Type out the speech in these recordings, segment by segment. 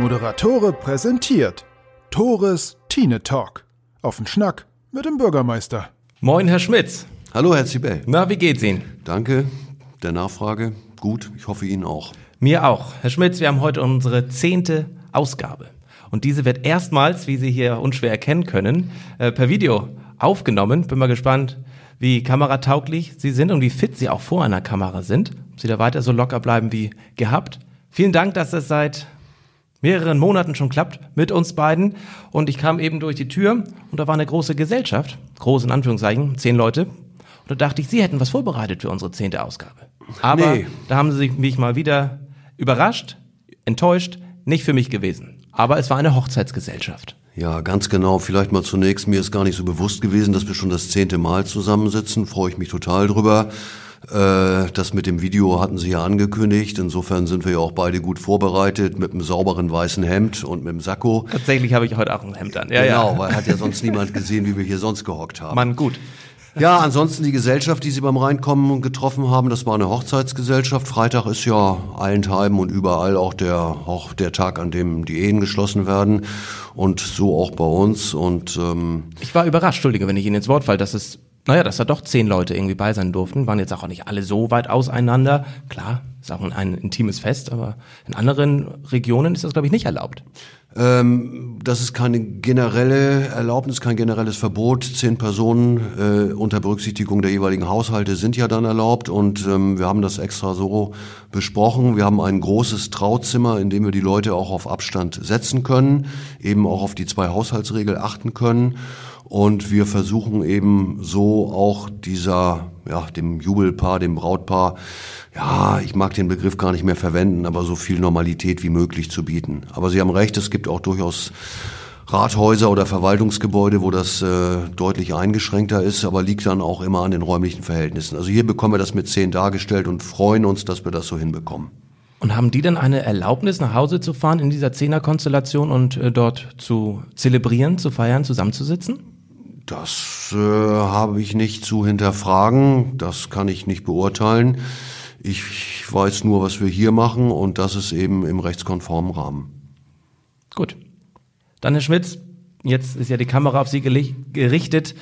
Moderatore präsentiert Tores Tine Talk. Auf den Schnack mit dem Bürgermeister. Moin, Herr Schmitz. Hallo, Herr Zibel. Na, wie geht's Ihnen? Danke der Nachfrage. Gut, ich hoffe Ihnen auch. Mir auch. Herr Schmitz, wir haben heute unsere zehnte Ausgabe. Und diese wird erstmals, wie Sie hier unschwer erkennen können, äh, per Video aufgenommen. Bin mal gespannt, wie kameratauglich Sie sind und wie fit Sie auch vor einer Kamera sind. Ob Sie da weiter so locker bleiben wie gehabt. Vielen Dank, dass es seit mehreren Monaten schon klappt mit uns beiden. Und ich kam eben durch die Tür und da war eine große Gesellschaft, groß in Anführungszeichen, zehn Leute. Und da dachte ich, Sie hätten was vorbereitet für unsere zehnte Ausgabe. Aber nee. da haben Sie mich mal wieder überrascht, enttäuscht, nicht für mich gewesen. Aber es war eine Hochzeitsgesellschaft. Ja, ganz genau. Vielleicht mal zunächst, mir ist gar nicht so bewusst gewesen, dass wir schon das zehnte Mal zusammensitzen. Freue ich mich total drüber. Äh, das mit dem Video hatten Sie ja angekündigt. Insofern sind wir ja auch beide gut vorbereitet mit einem sauberen weißen Hemd und mit dem Sakko. Tatsächlich habe ich heute auch ein Hemd an. Ja, genau, ja. weil hat ja sonst niemand gesehen, wie wir hier sonst gehockt haben. Mann, gut. Ja, ansonsten die Gesellschaft, die Sie beim Reinkommen getroffen haben, das war eine Hochzeitsgesellschaft. Freitag ist ja allenthalben und überall auch der, auch der Tag, an dem die Ehen geschlossen werden. Und so auch bei uns. Und ähm Ich war überrascht, Entschuldige, wenn ich Ihnen ins Wort falle, dass es naja, dass da doch zehn Leute irgendwie bei sein durften, waren jetzt auch nicht alle so weit auseinander. Klar, ist auch ein, ein intimes Fest, aber in anderen Regionen ist das, glaube ich, nicht erlaubt. Ähm, das ist keine generelle Erlaubnis, kein generelles Verbot. Zehn Personen äh, unter Berücksichtigung der jeweiligen Haushalte sind ja dann erlaubt und ähm, wir haben das extra so besprochen. Wir haben ein großes Trauzimmer, in dem wir die Leute auch auf Abstand setzen können, eben auch auf die zwei Haushaltsregel achten können. Und wir versuchen eben so auch dieser, ja, dem Jubelpaar, dem Brautpaar, ja, ich mag den Begriff gar nicht mehr verwenden, aber so viel Normalität wie möglich zu bieten. Aber Sie haben recht, es gibt auch durchaus Rathäuser oder Verwaltungsgebäude, wo das äh, deutlich eingeschränkter ist, aber liegt dann auch immer an den räumlichen Verhältnissen. Also hier bekommen wir das mit zehn dargestellt und freuen uns, dass wir das so hinbekommen. Und haben die dann eine Erlaubnis, nach Hause zu fahren in dieser Zehnerkonstellation und äh, dort zu zelebrieren, zu feiern, zusammenzusitzen? Das äh, habe ich nicht zu hinterfragen, das kann ich nicht beurteilen. Ich weiß nur, was wir hier machen und das ist eben im rechtskonformen Rahmen. Gut. Dann Herr Schmitz, jetzt ist ja die Kamera auf Sie gerichtet.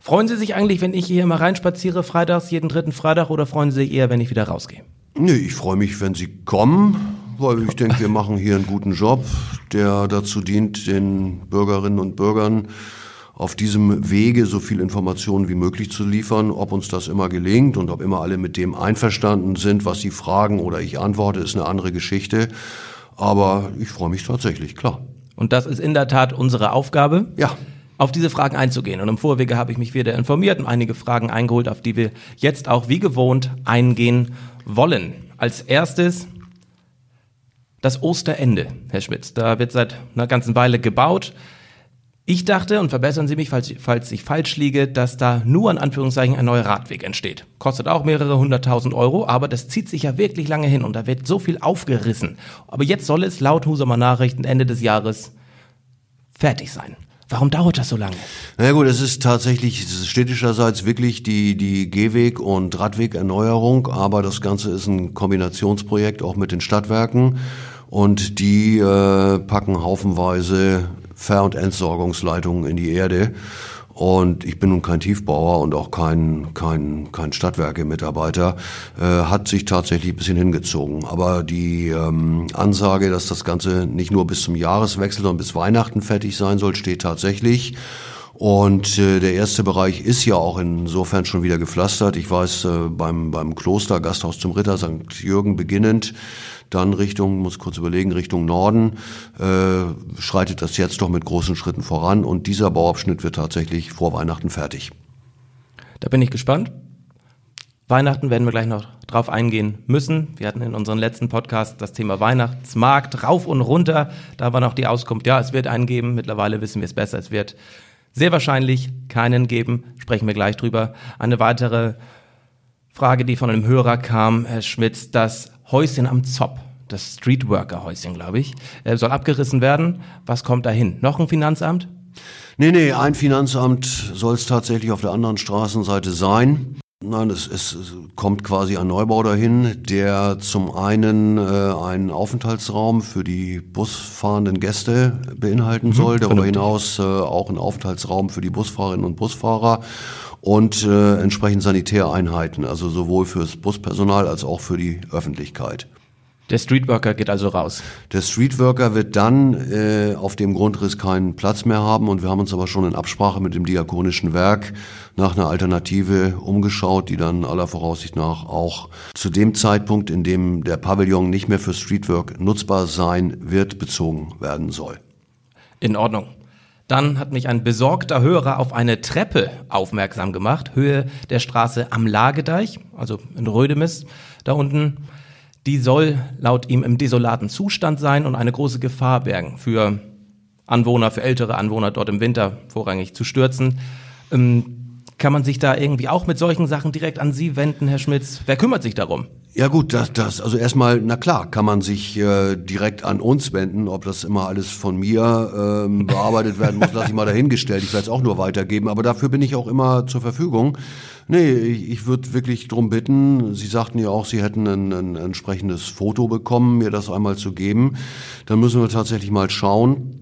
Freuen Sie sich eigentlich, wenn ich hier mal reinspaziere, freitags, jeden dritten Freitag, oder freuen Sie sich eher, wenn ich wieder rausgehe? Nee, ich freue mich, wenn Sie kommen, weil ich denke, wir machen hier einen guten Job, der dazu dient, den Bürgerinnen und Bürgern auf diesem Wege so viel Informationen wie möglich zu liefern. Ob uns das immer gelingt und ob immer alle mit dem einverstanden sind, was sie fragen oder ich antworte, ist eine andere Geschichte. Aber ich freue mich tatsächlich, klar. Und das ist in der Tat unsere Aufgabe. Ja. Auf diese Fragen einzugehen. Und im Vorwege habe ich mich wieder informiert und einige Fragen eingeholt, auf die wir jetzt auch wie gewohnt eingehen wollen. Als erstes das Osterende, Herr Schmitz. Da wird seit einer ganzen Weile gebaut. Ich dachte, und verbessern Sie mich, falls, falls ich falsch liege, dass da nur in Anführungszeichen ein neuer Radweg entsteht. Kostet auch mehrere hunderttausend Euro, aber das zieht sich ja wirklich lange hin und da wird so viel aufgerissen. Aber jetzt soll es laut Husumer Nachrichten Ende des Jahres fertig sein. Warum dauert das so lange? Na gut, es ist tatsächlich städtischerseits wirklich die, die Gehweg- und Radwegerneuerung, aber das Ganze ist ein Kombinationsprojekt auch mit den Stadtwerken und die äh, packen haufenweise Ver- und Entsorgungsleitungen in die Erde. Und ich bin nun kein Tiefbauer und auch kein, kein, kein Stadtwerke-Mitarbeiter, äh, hat sich tatsächlich ein bisschen hingezogen. Aber die ähm, Ansage, dass das Ganze nicht nur bis zum Jahreswechsel, sondern bis Weihnachten fertig sein soll, steht tatsächlich. Und äh, der erste Bereich ist ja auch insofern schon wieder gepflastert. Ich weiß, äh, beim, beim Kloster Gasthaus zum Ritter St. Jürgen beginnend, dann Richtung, muss kurz überlegen, Richtung Norden, äh, schreitet das jetzt doch mit großen Schritten voran. Und dieser Bauabschnitt wird tatsächlich vor Weihnachten fertig. Da bin ich gespannt. Weihnachten werden wir gleich noch drauf eingehen müssen. Wir hatten in unserem letzten Podcast das Thema Weihnachtsmarkt rauf und runter. Da war noch die Auskunft, ja, es wird einen geben. Mittlerweile wissen wir es besser. Es wird sehr wahrscheinlich keinen geben. Sprechen wir gleich drüber. Eine weitere Frage, die von einem Hörer kam, Herr Schmitz, das Häuschen am Zopp, das Streetworker-Häuschen, glaube ich, äh, soll abgerissen werden. Was kommt dahin? Noch ein Finanzamt? Nee, nee, ein Finanzamt soll es tatsächlich auf der anderen Straßenseite sein. Nein, es, es kommt quasi ein Neubau dahin, der zum einen äh, einen Aufenthaltsraum für die busfahrenden Gäste beinhalten mhm, soll, darüber vernünftig. hinaus äh, auch einen Aufenthaltsraum für die Busfahrerinnen und Busfahrer und äh, entsprechend Sanitäreinheiten, also sowohl fürs Buspersonal als auch für die Öffentlichkeit. Der Streetworker geht also raus. Der Streetworker wird dann äh, auf dem Grundriss keinen Platz mehr haben und wir haben uns aber schon in Absprache mit dem Diakonischen Werk nach einer Alternative umgeschaut, die dann aller Voraussicht nach auch zu dem Zeitpunkt, in dem der Pavillon nicht mehr für Streetwork nutzbar sein wird, bezogen werden soll. In Ordnung. Dann hat mich ein besorgter Hörer auf eine Treppe aufmerksam gemacht, Höhe der Straße am Lagedeich, also in Rödemis, da unten. Die soll laut ihm im desolaten Zustand sein und eine große Gefahr bergen für Anwohner, für ältere Anwohner dort im Winter vorrangig zu stürzen. Ähm, kann man sich da irgendwie auch mit solchen Sachen direkt an Sie wenden, Herr Schmitz? Wer kümmert sich darum? Ja gut, das, das also erstmal, na klar, kann man sich äh, direkt an uns wenden. Ob das immer alles von mir ähm, bearbeitet werden muss, lasse ich mal dahingestellt. Ich werde es auch nur weitergeben, aber dafür bin ich auch immer zur Verfügung. Nee, ich, ich würde wirklich drum bitten, Sie sagten ja auch, Sie hätten ein, ein entsprechendes Foto bekommen, mir das einmal zu geben. Dann müssen wir tatsächlich mal schauen,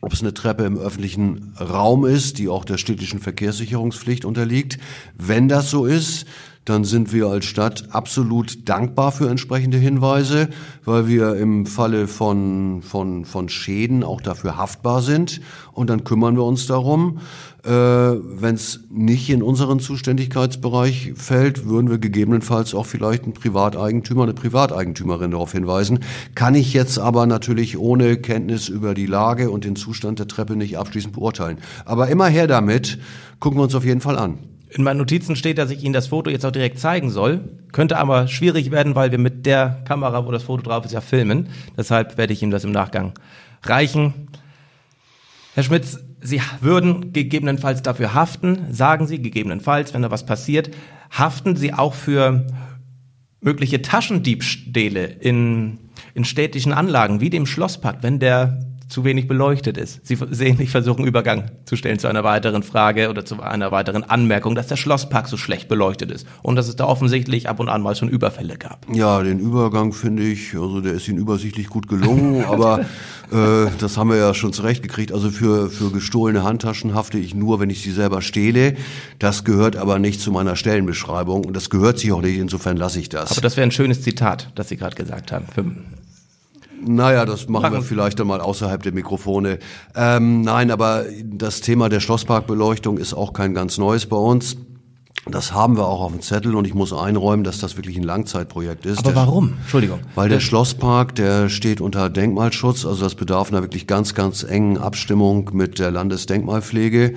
ob es eine Treppe im öffentlichen Raum ist, die auch der städtischen Verkehrssicherungspflicht unterliegt. Wenn das so ist, dann sind wir als Stadt absolut dankbar für entsprechende Hinweise, weil wir im Falle von, von, von Schäden auch dafür haftbar sind. Und dann kümmern wir uns darum. Äh, Wenn es nicht in unseren Zuständigkeitsbereich fällt, würden wir gegebenenfalls auch vielleicht einen Privateigentümer, eine Privateigentümerin darauf hinweisen. Kann ich jetzt aber natürlich ohne Kenntnis über die Lage und den Zustand der Treppe nicht abschließend beurteilen. Aber immer her damit, gucken wir uns auf jeden Fall an. In meinen Notizen steht, dass ich Ihnen das Foto jetzt auch direkt zeigen soll. Könnte aber schwierig werden, weil wir mit der Kamera, wo das Foto drauf ist, ja filmen. Deshalb werde ich Ihnen das im Nachgang reichen. Herr Schmitz, Sie würden gegebenenfalls dafür haften, sagen Sie gegebenenfalls, wenn da was passiert, haften Sie auch für mögliche Taschendiebstähle in, in städtischen Anlagen, wie dem Schlosspark, wenn der zu wenig beleuchtet ist. Sie sehen, ich versuche einen Übergang zu stellen zu einer weiteren Frage oder zu einer weiteren Anmerkung, dass der Schlosspark so schlecht beleuchtet ist und dass es da offensichtlich ab und an mal schon Überfälle gab. Ja, den Übergang finde ich, also der ist Ihnen übersichtlich gut gelungen, aber äh, das haben wir ja schon zurechtgekriegt. Also für, für gestohlene Handtaschen hafte ich nur, wenn ich sie selber stehle. Das gehört aber nicht zu meiner Stellenbeschreibung und das gehört sich auch nicht, insofern lasse ich das. Aber das wäre ein schönes Zitat, das Sie gerade gesagt haben. Für naja, das machen, machen wir vielleicht einmal außerhalb der Mikrofone. Ähm, nein, aber das Thema der Schlossparkbeleuchtung ist auch kein ganz neues bei uns. Das haben wir auch auf dem Zettel und ich muss einräumen, dass das wirklich ein Langzeitprojekt ist. Aber der, warum? Entschuldigung. Weil der Schlosspark, der steht unter Denkmalschutz, also das bedarf einer wirklich ganz, ganz engen Abstimmung mit der Landesdenkmalpflege.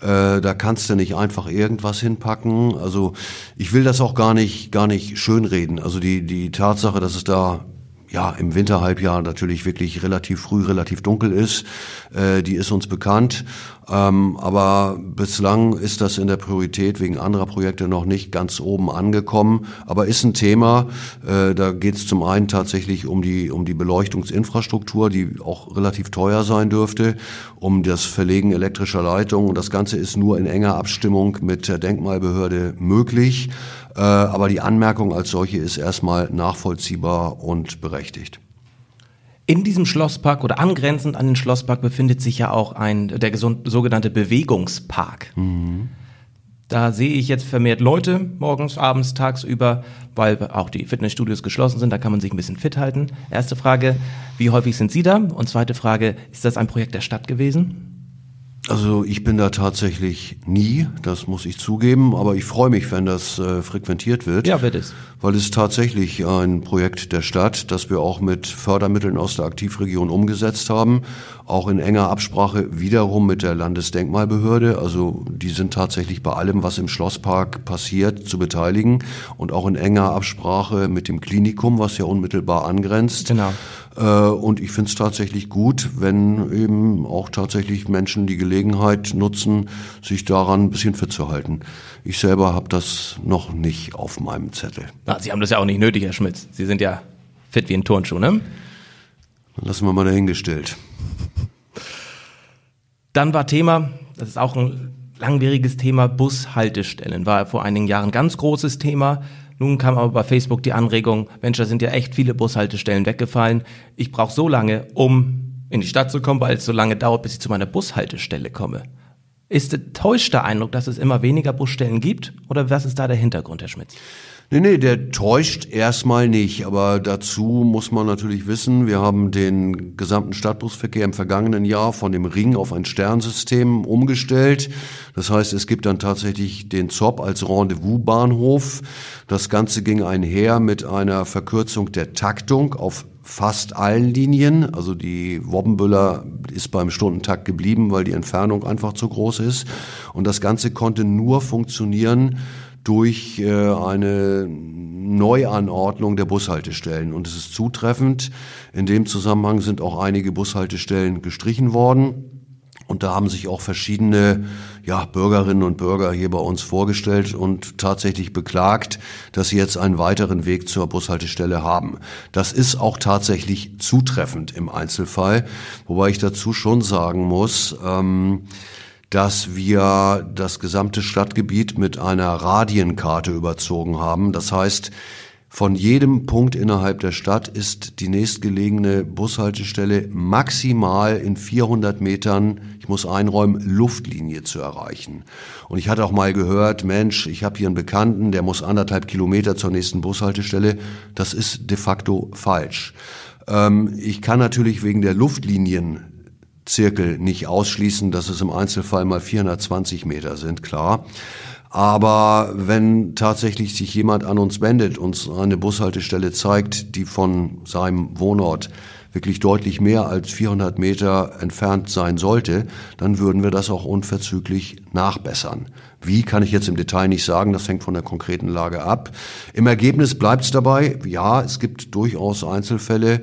Äh, da kannst du nicht einfach irgendwas hinpacken. Also ich will das auch gar nicht, gar nicht schönreden. Also die, die Tatsache, dass es da ja im Winterhalbjahr natürlich wirklich relativ früh, relativ dunkel ist. Äh, die ist uns bekannt. Ähm, aber bislang ist das in der Priorität wegen anderer Projekte noch nicht ganz oben angekommen. Aber ist ein Thema. Äh, da geht es zum einen tatsächlich um die, um die Beleuchtungsinfrastruktur, die auch relativ teuer sein dürfte, um das Verlegen elektrischer Leitungen. Und das Ganze ist nur in enger Abstimmung mit der Denkmalbehörde möglich. Äh, aber die Anmerkung als solche ist erstmal nachvollziehbar und berechtigt. In diesem Schlosspark oder angrenzend an den Schlosspark befindet sich ja auch ein der sogenannte Bewegungspark. Mhm. Da sehe ich jetzt vermehrt Leute morgens, abends, tagsüber, weil auch die Fitnessstudios geschlossen sind. Da kann man sich ein bisschen fit halten. Erste Frage, wie häufig sind Sie da? Und zweite Frage, ist das ein Projekt der Stadt gewesen? Also ich bin da tatsächlich nie, das muss ich zugeben, aber ich freue mich, wenn das äh, frequentiert wird. Ja, wird es. Weil es tatsächlich ein Projekt der Stadt, das wir auch mit Fördermitteln aus der Aktivregion umgesetzt haben, auch in enger Absprache wiederum mit der Landesdenkmalbehörde. Also die sind tatsächlich bei allem, was im Schlosspark passiert, zu beteiligen und auch in enger Absprache mit dem Klinikum, was ja unmittelbar angrenzt. Genau. Äh, und ich finde es tatsächlich gut, wenn eben auch tatsächlich Menschen die Gelegenheit nutzen, sich daran ein bisschen fit zu halten. Ich selber habe das noch nicht auf meinem Zettel. Na, Sie haben das ja auch nicht nötig, Herr Schmitz. Sie sind ja fit wie ein Turnschuh, ne? Dann lassen wir mal dahingestellt. Dann war Thema, das ist auch ein langwieriges Thema Bushaltestellen. War vor einigen Jahren ganz großes Thema. Nun kam aber bei Facebook die Anregung, Mensch, da sind ja echt viele Bushaltestellen weggefallen. Ich brauche so lange, um in die Stadt zu kommen, weil es so lange dauert, bis ich zu meiner Bushaltestelle komme. Ist täuscht der Eindruck, dass es immer weniger Busstellen gibt? Oder was ist da der Hintergrund, Herr Schmitz? Nee, nee, der täuscht erstmal nicht. Aber dazu muss man natürlich wissen, wir haben den gesamten Stadtbusverkehr im vergangenen Jahr von dem Ring auf ein Sternsystem umgestellt. Das heißt, es gibt dann tatsächlich den ZOP als Rendezvous-Bahnhof. Das Ganze ging einher mit einer Verkürzung der Taktung auf fast allen Linien. Also die Wobbenbüller ist beim Stundentakt geblieben, weil die Entfernung einfach zu groß ist. Und das Ganze konnte nur funktionieren durch äh, eine Neuanordnung der Bushaltestellen. Und es ist zutreffend. In dem Zusammenhang sind auch einige Bushaltestellen gestrichen worden. Und da haben sich auch verschiedene ja, Bürgerinnen und Bürger hier bei uns vorgestellt und tatsächlich beklagt, dass sie jetzt einen weiteren Weg zur Bushaltestelle haben. Das ist auch tatsächlich zutreffend im Einzelfall, wobei ich dazu schon sagen muss, ähm, dass wir das gesamte Stadtgebiet mit einer Radienkarte überzogen haben. Das heißt, von jedem Punkt innerhalb der Stadt ist die nächstgelegene Bushaltestelle maximal in 400 Metern, ich muss einräumen, Luftlinie zu erreichen. Und ich hatte auch mal gehört, Mensch, ich habe hier einen Bekannten, der muss anderthalb Kilometer zur nächsten Bushaltestelle. Das ist de facto falsch. Ähm, ich kann natürlich wegen der Luftlinienzirkel nicht ausschließen, dass es im Einzelfall mal 420 Meter sind, klar. Aber wenn tatsächlich sich jemand an uns wendet, uns eine Bushaltestelle zeigt, die von seinem Wohnort wirklich deutlich mehr als 400 Meter entfernt sein sollte, dann würden wir das auch unverzüglich nachbessern. Wie kann ich jetzt im Detail nicht sagen, das hängt von der konkreten Lage ab. Im Ergebnis bleibt es dabei, ja, es gibt durchaus Einzelfälle,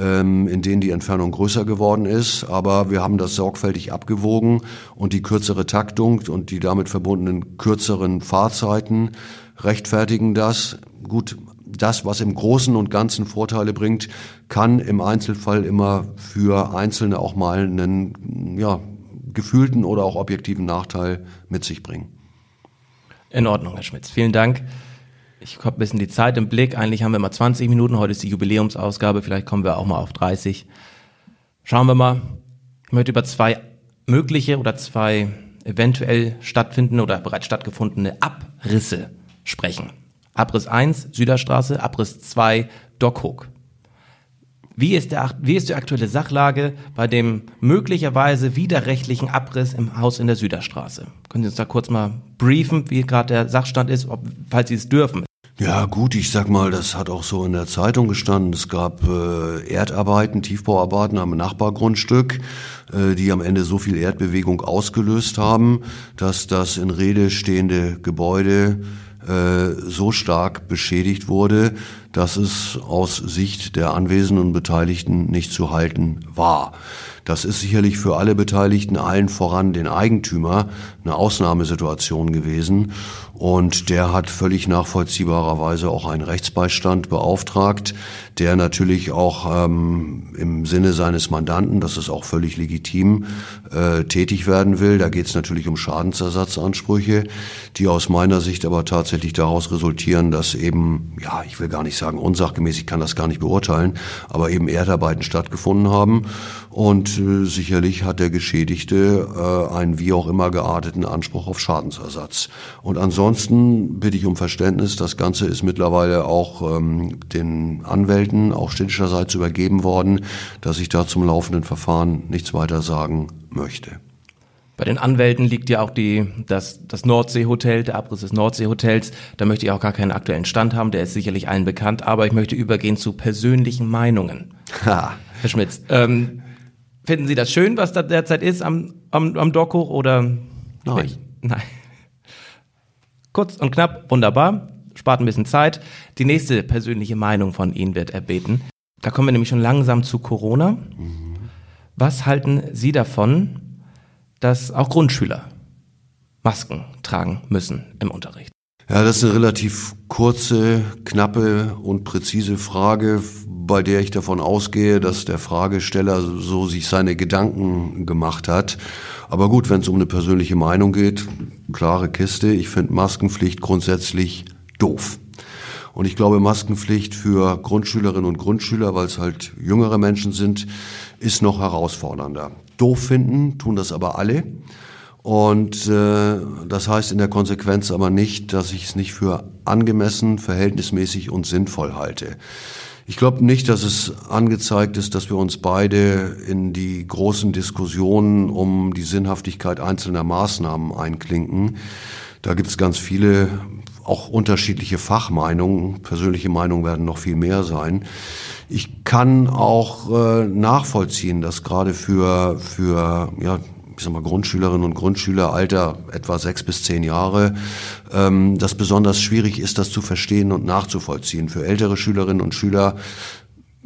in denen die Entfernung größer geworden ist, aber wir haben das sorgfältig abgewogen und die kürzere Taktung und die damit verbundenen kürzeren Fahrzeiten rechtfertigen das. Gut, das, was im Großen und Ganzen Vorteile bringt, kann im Einzelfall immer für Einzelne auch mal einen ja, gefühlten oder auch objektiven Nachteil mit sich bringen. In Ordnung, Herr Schmitz. Vielen Dank. Ich habe ein bisschen die Zeit im Blick. Eigentlich haben wir mal 20 Minuten. Heute ist die Jubiläumsausgabe. Vielleicht kommen wir auch mal auf 30. Schauen wir mal. Ich möchte über zwei mögliche oder zwei eventuell stattfindende oder bereits stattgefundene Abrisse sprechen. Abriss 1 Süderstraße, Abriss 2 Dockhook. Wie ist, der, wie ist die aktuelle Sachlage bei dem möglicherweise widerrechtlichen Abriss im Haus in der Süderstraße? Können Sie uns da kurz mal briefen, wie gerade der Sachstand ist, ob, falls Sie es dürfen? Ja gut, ich sag mal, das hat auch so in der Zeitung gestanden. Es gab äh, Erdarbeiten, Tiefbauarbeiten am Nachbargrundstück, äh, die am Ende so viel Erdbewegung ausgelöst haben, dass das in Rede stehende Gebäude äh, so stark beschädigt wurde, dass es aus Sicht der Anwesenden Beteiligten nicht zu halten war. Das ist sicherlich für alle Beteiligten, allen voran den Eigentümer, eine Ausnahmesituation gewesen. Und der hat völlig nachvollziehbarerweise auch einen Rechtsbeistand beauftragt, der natürlich auch ähm, im Sinne seines Mandanten, das ist auch völlig legitim, äh, tätig werden will. Da geht es natürlich um Schadensersatzansprüche, die aus meiner Sicht aber tatsächlich daraus resultieren, dass eben, ja, ich will gar nicht sagen unsachgemäß, ich kann das gar nicht beurteilen, aber eben Erdarbeiten stattgefunden haben. Und äh, sicherlich hat der Geschädigte äh, einen wie auch immer gearteten Anspruch auf Schadensersatz. Und ansonsten bitte ich um Verständnis. Das Ganze ist mittlerweile auch ähm, den Anwälten, auch städtischerseits übergeben worden, dass ich da zum laufenden Verfahren nichts weiter sagen möchte. Bei den Anwälten liegt ja auch die, das, das Nordseehotel, der Abriss des Nordseehotels. Da möchte ich auch gar keinen aktuellen Stand haben, der ist sicherlich allen bekannt, aber ich möchte übergehen zu persönlichen Meinungen. Ha. Herr Schmitz, ähm, finden Sie das schön, was da derzeit ist am, am, am Dock hoch oder? Nein. Nein. Kurz und knapp, wunderbar, spart ein bisschen Zeit. Die nächste persönliche Meinung von Ihnen wird erbeten. Da kommen wir nämlich schon langsam zu Corona. Was halten Sie davon, dass auch Grundschüler Masken tragen müssen im Unterricht? Ja, das ist eine relativ kurze, knappe und präzise Frage, bei der ich davon ausgehe, dass der Fragesteller so sich seine Gedanken gemacht hat. Aber gut, wenn es um eine persönliche Meinung geht, klare Kiste. Ich finde Maskenpflicht grundsätzlich doof. Und ich glaube, Maskenpflicht für Grundschülerinnen und Grundschüler, weil es halt jüngere Menschen sind, ist noch herausfordernder. Doof finden tun das aber alle. Und äh, das heißt in der Konsequenz aber nicht, dass ich es nicht für angemessen, verhältnismäßig und sinnvoll halte. Ich glaube nicht, dass es angezeigt ist, dass wir uns beide in die großen Diskussionen um die Sinnhaftigkeit einzelner Maßnahmen einklinken. Da gibt es ganz viele, auch unterschiedliche Fachmeinungen. Persönliche Meinungen werden noch viel mehr sein. Ich kann auch äh, nachvollziehen, dass gerade für, für ja, ich sag mal, Grundschülerinnen und Grundschüler, Alter etwa sechs bis zehn Jahre, ähm, das besonders schwierig ist, das zu verstehen und nachzuvollziehen. Für ältere Schülerinnen und Schüler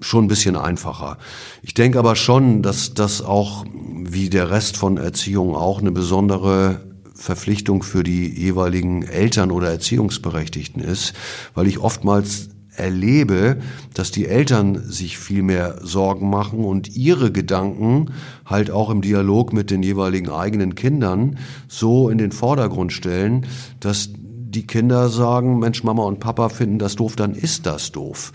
schon ein bisschen einfacher. Ich denke aber schon, dass das auch, wie der Rest von Erziehung, auch eine besondere Verpflichtung für die jeweiligen Eltern oder Erziehungsberechtigten ist, weil ich oftmals erlebe, dass die Eltern sich viel mehr Sorgen machen und ihre Gedanken halt auch im Dialog mit den jeweiligen eigenen Kindern so in den Vordergrund stellen, dass die Kinder sagen, Mensch, Mama und Papa finden das doof, dann ist das doof.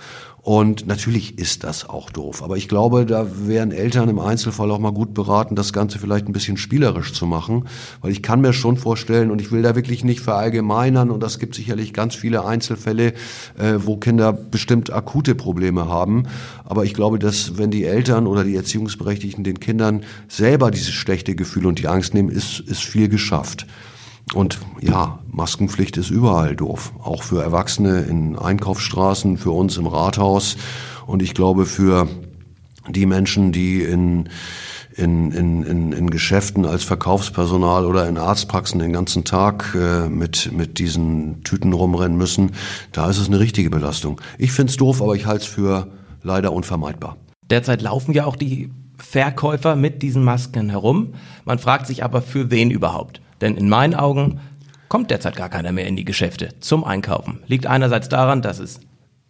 Und natürlich ist das auch doof. Aber ich glaube, da wären Eltern im Einzelfall auch mal gut beraten, das Ganze vielleicht ein bisschen spielerisch zu machen. Weil ich kann mir schon vorstellen, und ich will da wirklich nicht verallgemeinern, und das gibt sicherlich ganz viele Einzelfälle, äh, wo Kinder bestimmt akute Probleme haben. Aber ich glaube, dass wenn die Eltern oder die Erziehungsberechtigten den Kindern selber dieses schlechte Gefühl und die Angst nehmen, ist, ist viel geschafft. Und ja, Maskenpflicht ist überall doof. Auch für Erwachsene in Einkaufsstraßen, für uns im Rathaus. Und ich glaube, für die Menschen, die in, in, in, in, in Geschäften als Verkaufspersonal oder in Arztpraxen den ganzen Tag äh, mit, mit diesen Tüten rumrennen müssen, da ist es eine richtige Belastung. Ich find's doof, aber ich halte es für leider unvermeidbar. Derzeit laufen ja auch die Verkäufer mit diesen Masken herum. Man fragt sich aber, für wen überhaupt? Denn in meinen Augen kommt derzeit gar keiner mehr in die Geschäfte zum Einkaufen. Liegt einerseits daran, dass es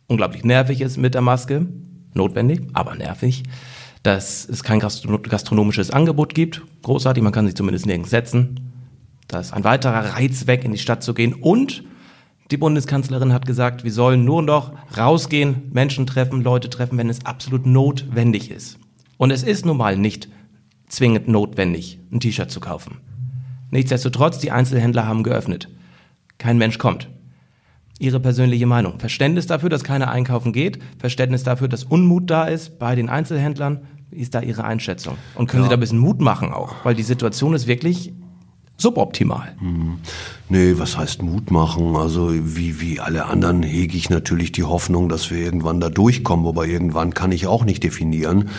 unglaublich nervig ist mit der Maske, notwendig, aber nervig, dass es kein gastronomisches Angebot gibt, großartig, man kann sich zumindest nirgends setzen. Da ist ein weiterer Reiz weg, in die Stadt zu gehen und die Bundeskanzlerin hat gesagt, wir sollen nur noch rausgehen, Menschen treffen, Leute treffen, wenn es absolut notwendig ist. Und es ist nun mal nicht zwingend notwendig, ein T-Shirt zu kaufen. Nichtsdestotrotz, die Einzelhändler haben geöffnet. Kein Mensch kommt. Ihre persönliche Meinung. Verständnis dafür, dass keiner einkaufen geht. Verständnis dafür, dass Unmut da ist bei den Einzelhändlern. Wie ist da Ihre Einschätzung? Und können ja. Sie da ein bisschen Mut machen auch? Weil die Situation ist wirklich suboptimal. Hm. Nee, was heißt Mut machen? Also wie, wie alle anderen hege ich natürlich die Hoffnung, dass wir irgendwann da durchkommen, wobei irgendwann kann ich auch nicht definieren.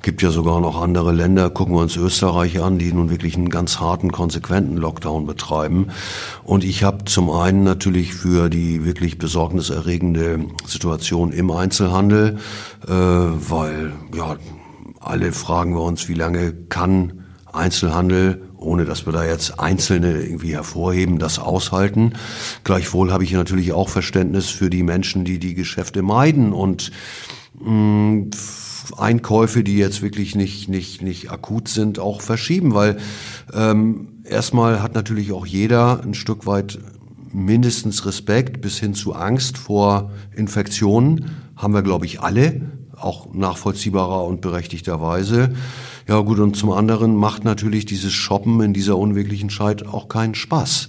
Gibt ja sogar noch andere Länder, gucken wir uns Österreich an, die nun wirklich einen ganz harten, konsequenten Lockdown betreiben. Und ich habe zum einen natürlich für die wirklich besorgniserregende Situation im Einzelhandel, äh, weil ja, alle fragen wir uns, wie lange kann Einzelhandel ohne dass wir da jetzt Einzelne irgendwie hervorheben, das aushalten. Gleichwohl habe ich natürlich auch Verständnis für die Menschen, die die Geschäfte meiden und mh, mm, Einkäufe, die jetzt wirklich nicht, nicht, nicht akut sind, auch verschieben, weil ähm, erstmal hat natürlich auch jeder ein Stück weit mindestens Respekt bis hin zu Angst vor Infektionen, haben wir, glaube ich, alle, auch nachvollziehbarer und berechtigterweise. Ja gut, und zum anderen macht natürlich dieses Shoppen in dieser unwirklichen Zeit auch keinen Spaß.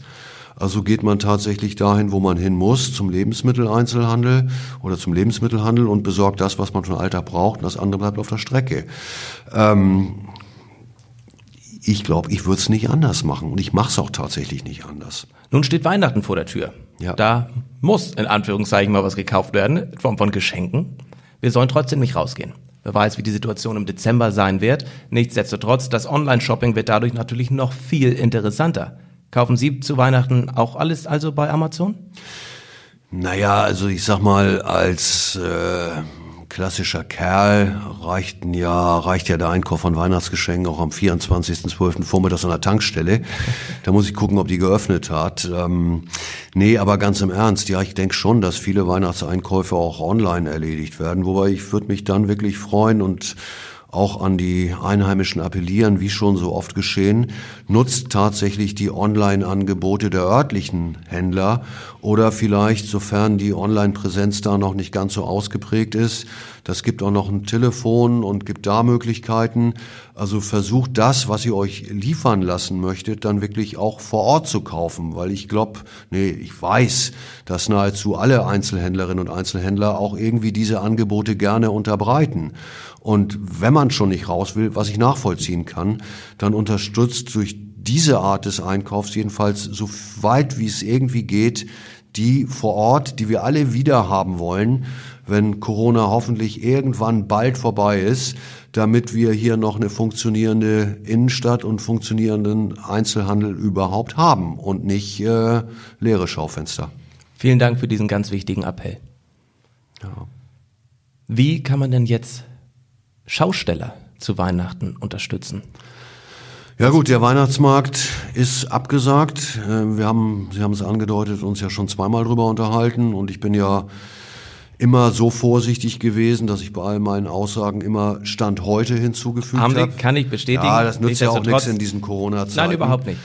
Also geht man tatsächlich dahin, wo man hin muss, zum Lebensmitteleinzelhandel oder zum Lebensmittelhandel und besorgt das, was man von Alter braucht, und das andere bleibt auf der Strecke. Ähm, ich glaube, ich würde es nicht anders machen und ich mache es auch tatsächlich nicht anders. Nun steht Weihnachten vor der Tür. Ja. Da muss in Anführungszeichen mal was gekauft werden, in Form von Geschenken. Wir sollen trotzdem nicht rausgehen. Wer weiß, wie die Situation im Dezember sein wird. Nichtsdestotrotz, das Online-Shopping wird dadurch natürlich noch viel interessanter. Kaufen Sie zu Weihnachten auch alles also bei Amazon? Naja, also ich sag mal, als äh, klassischer Kerl reicht ja, reicht ja der Einkauf von Weihnachtsgeschenken auch am 24.12. vormittags an der Tankstelle. Da muss ich gucken, ob die geöffnet hat. Ähm, nee, aber ganz im Ernst, ja, ich denke schon, dass viele Weihnachtseinkäufe auch online erledigt werden, wobei ich würde mich dann wirklich freuen und auch an die Einheimischen appellieren, wie schon so oft geschehen, nutzt tatsächlich die Online-Angebote der örtlichen Händler oder vielleicht, sofern die Online-Präsenz da noch nicht ganz so ausgeprägt ist, das gibt auch noch ein Telefon und gibt da Möglichkeiten. Also versucht das, was ihr euch liefern lassen möchtet, dann wirklich auch vor Ort zu kaufen, weil ich glaube, nee, ich weiß, dass nahezu alle Einzelhändlerinnen und Einzelhändler auch irgendwie diese Angebote gerne unterbreiten. Und wenn man schon nicht raus will, was ich nachvollziehen kann, dann unterstützt durch diese Art des Einkaufs jedenfalls so weit wie es irgendwie geht, die vor Ort, die wir alle wieder haben wollen, wenn Corona hoffentlich irgendwann bald vorbei ist, damit wir hier noch eine funktionierende Innenstadt und funktionierenden Einzelhandel überhaupt haben und nicht äh, leere Schaufenster. Vielen Dank für diesen ganz wichtigen Appell. Ja. Wie kann man denn jetzt Schausteller zu Weihnachten unterstützen? Ja gut, der Weihnachtsmarkt ist abgesagt. Äh, wir haben, Sie haben es angedeutet, uns ja schon zweimal drüber unterhalten und ich bin ja immer so vorsichtig gewesen, dass ich bei all meinen Aussagen immer Stand heute hinzugefügt habe. Hab. Kann ich bestätigen. Ja, das nützt ja auch nichts in diesen Corona-Zeiten. Nein, überhaupt nicht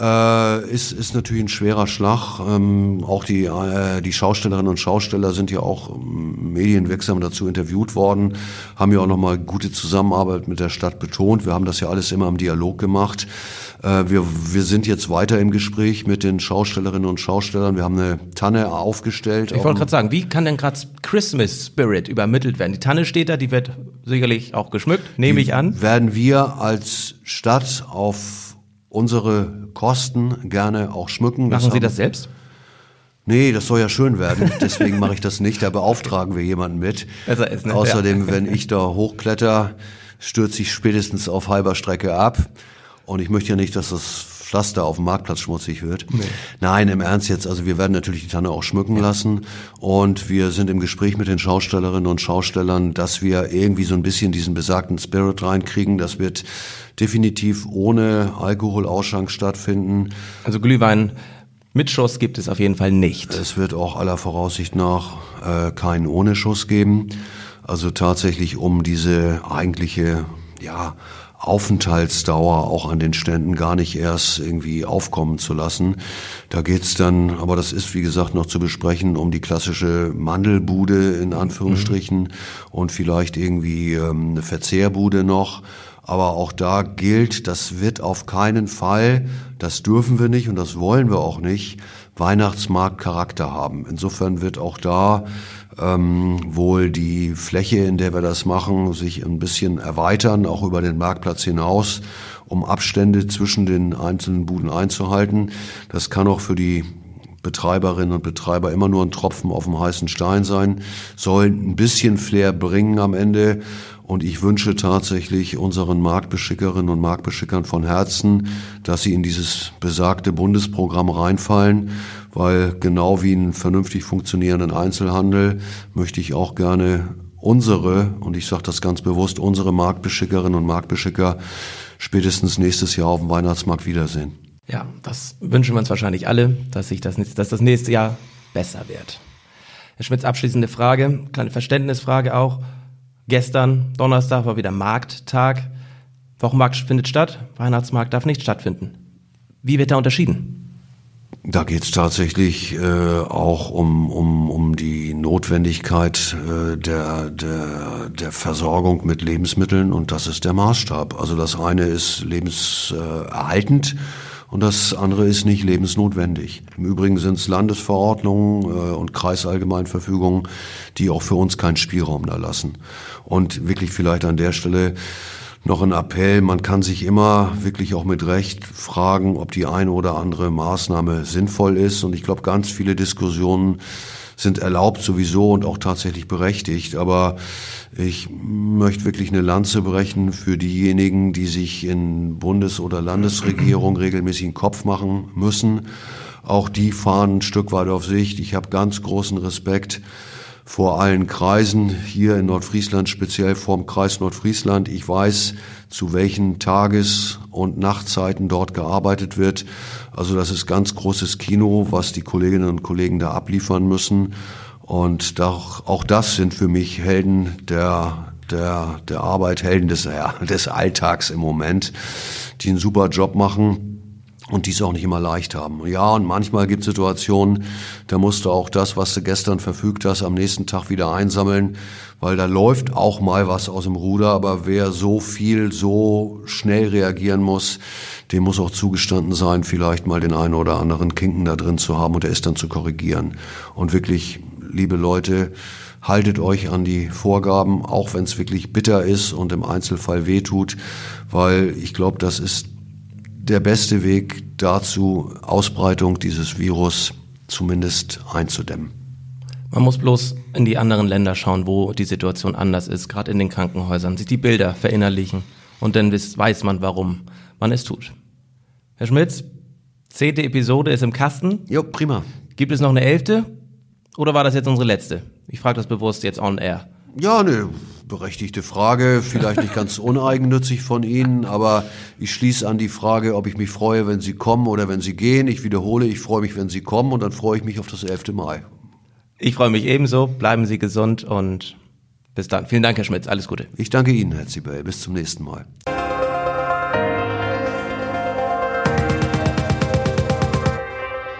äh, ist, ist natürlich ein schwerer Schlag. Ähm, auch die, äh, die Schaustellerinnen und Schausteller sind ja auch ähm, medienwirksam dazu interviewt worden, haben ja auch nochmal gute Zusammenarbeit mit der Stadt betont. Wir haben das ja alles immer im Dialog gemacht. Äh, wir, wir sind jetzt weiter im Gespräch mit den Schaustellerinnen und Schaustellern. Wir haben eine Tanne aufgestellt. Ich wollte gerade sagen, wie kann denn gerade Christmas Spirit übermittelt werden? Die Tanne steht da, die wird sicherlich auch geschmückt, nehme ich an. Werden wir als Stadt auf unsere Kosten gerne auch schmücken. Machen Sie das selbst? Nee, das soll ja schön werden. Deswegen mache ich das nicht. Da beauftragen wir jemanden mit. Besser ist, ne? Außerdem, ja. wenn ich da hochkletter, stürze ich spätestens auf halber Strecke ab. Und ich möchte ja nicht, dass das Pflaster auf dem Marktplatz schmutzig wird. Nee. Nein, im Ernst jetzt, also wir werden natürlich die Tanne auch schmücken lassen und wir sind im Gespräch mit den Schaustellerinnen und Schaustellern, dass wir irgendwie so ein bisschen diesen besagten Spirit reinkriegen. Das wird definitiv ohne Alkoholausschank stattfinden. Also Glühwein mit Schuss gibt es auf jeden Fall nicht. Es wird auch aller Voraussicht nach äh, keinen ohne Schuss geben. Also tatsächlich um diese eigentliche, ja, Aufenthaltsdauer auch an den Ständen gar nicht erst irgendwie aufkommen zu lassen. Da geht's dann, aber das ist wie gesagt noch zu besprechen, um die klassische Mandelbude in Anführungsstrichen mhm. und vielleicht irgendwie ähm, eine Verzehrbude noch. Aber auch da gilt, das wird auf keinen Fall, das dürfen wir nicht und das wollen wir auch nicht, Weihnachtsmarktcharakter haben. Insofern wird auch da ähm, wohl die Fläche, in der wir das machen, sich ein bisschen erweitern, auch über den Marktplatz hinaus, um Abstände zwischen den einzelnen Buden einzuhalten. Das kann auch für die Betreiberinnen und Betreiber immer nur ein Tropfen auf dem heißen Stein sein, soll ein bisschen Flair bringen am Ende. Und ich wünsche tatsächlich unseren Marktbeschickerinnen und Marktbeschickern von Herzen, dass sie in dieses besagte Bundesprogramm reinfallen weil genau wie einen vernünftig funktionierenden Einzelhandel möchte ich auch gerne unsere, und ich sage das ganz bewusst, unsere Marktbeschickerinnen und Marktbeschicker spätestens nächstes Jahr auf dem Weihnachtsmarkt wiedersehen. Ja, das wünschen wir uns wahrscheinlich alle, dass sich das, dass das nächste Jahr besser wird. Herr Schmitz, abschließende Frage, kleine Verständnisfrage auch. Gestern, Donnerstag, war wieder Markttag. Wochenmarkt findet statt, Weihnachtsmarkt darf nicht stattfinden. Wie wird da unterschieden? Da geht es tatsächlich äh, auch um, um, um die Notwendigkeit äh, der, der, der Versorgung mit Lebensmitteln und das ist der Maßstab. Also das eine ist lebenserhaltend und das andere ist nicht lebensnotwendig. Im Übrigen sind es Landesverordnungen äh, und Kreisallgemeinverfügungen, die auch für uns keinen Spielraum da lassen. Und wirklich vielleicht an der Stelle noch ein Appell, man kann sich immer wirklich auch mit Recht fragen, ob die eine oder andere Maßnahme sinnvoll ist. Und ich glaube, ganz viele Diskussionen sind erlaubt sowieso und auch tatsächlich berechtigt. Aber ich möchte wirklich eine Lanze brechen für diejenigen, die sich in Bundes- oder Landesregierung regelmäßig einen Kopf machen müssen. Auch die fahren ein Stück weit auf Sicht. Ich habe ganz großen Respekt vor allen Kreisen hier in Nordfriesland, speziell vorm Kreis Nordfriesland. Ich weiß, zu welchen Tages- und Nachtzeiten dort gearbeitet wird. Also das ist ganz großes Kino, was die Kolleginnen und Kollegen da abliefern müssen. Und auch das sind für mich Helden der, der, der Arbeit, Helden des, ja, des Alltags im Moment, die einen super Job machen und dies auch nicht immer leicht haben. Ja, und manchmal gibt es Situationen, da musst du auch das, was du gestern verfügt hast, am nächsten Tag wieder einsammeln, weil da läuft auch mal was aus dem Ruder, aber wer so viel, so schnell reagieren muss, dem muss auch zugestanden sein, vielleicht mal den einen oder anderen Kinken da drin zu haben und er ist dann zu korrigieren. Und wirklich, liebe Leute, haltet euch an die Vorgaben, auch wenn es wirklich bitter ist und im Einzelfall wehtut, weil ich glaube, das ist der beste Weg dazu, Ausbreitung dieses Virus zumindest einzudämmen. Man muss bloß in die anderen Länder schauen, wo die Situation anders ist, gerade in den Krankenhäusern, sich die Bilder verinnerlichen und dann weiß man, warum man es tut. Herr Schmitz, zehnte Episode ist im Kasten. Jo, prima. Gibt es noch eine elfte oder war das jetzt unsere letzte? Ich frage das bewusst jetzt on air. Ja, ne, berechtigte Frage, vielleicht nicht ganz uneigennützig von Ihnen, aber ich schließe an die Frage, ob ich mich freue, wenn Sie kommen oder wenn Sie gehen. Ich wiederhole, ich freue mich, wenn Sie kommen und dann freue ich mich auf das 11. Mai. Ich freue mich ebenso. Bleiben Sie gesund und bis dann. Vielen Dank, Herr Schmitz. Alles Gute. Ich danke Ihnen, Herr Zibel. Bis zum nächsten Mal.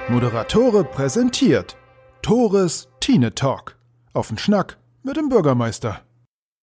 Moderatore präsentiert Tores Tine Talk. Auf den Schnack mit dem Bürgermeister.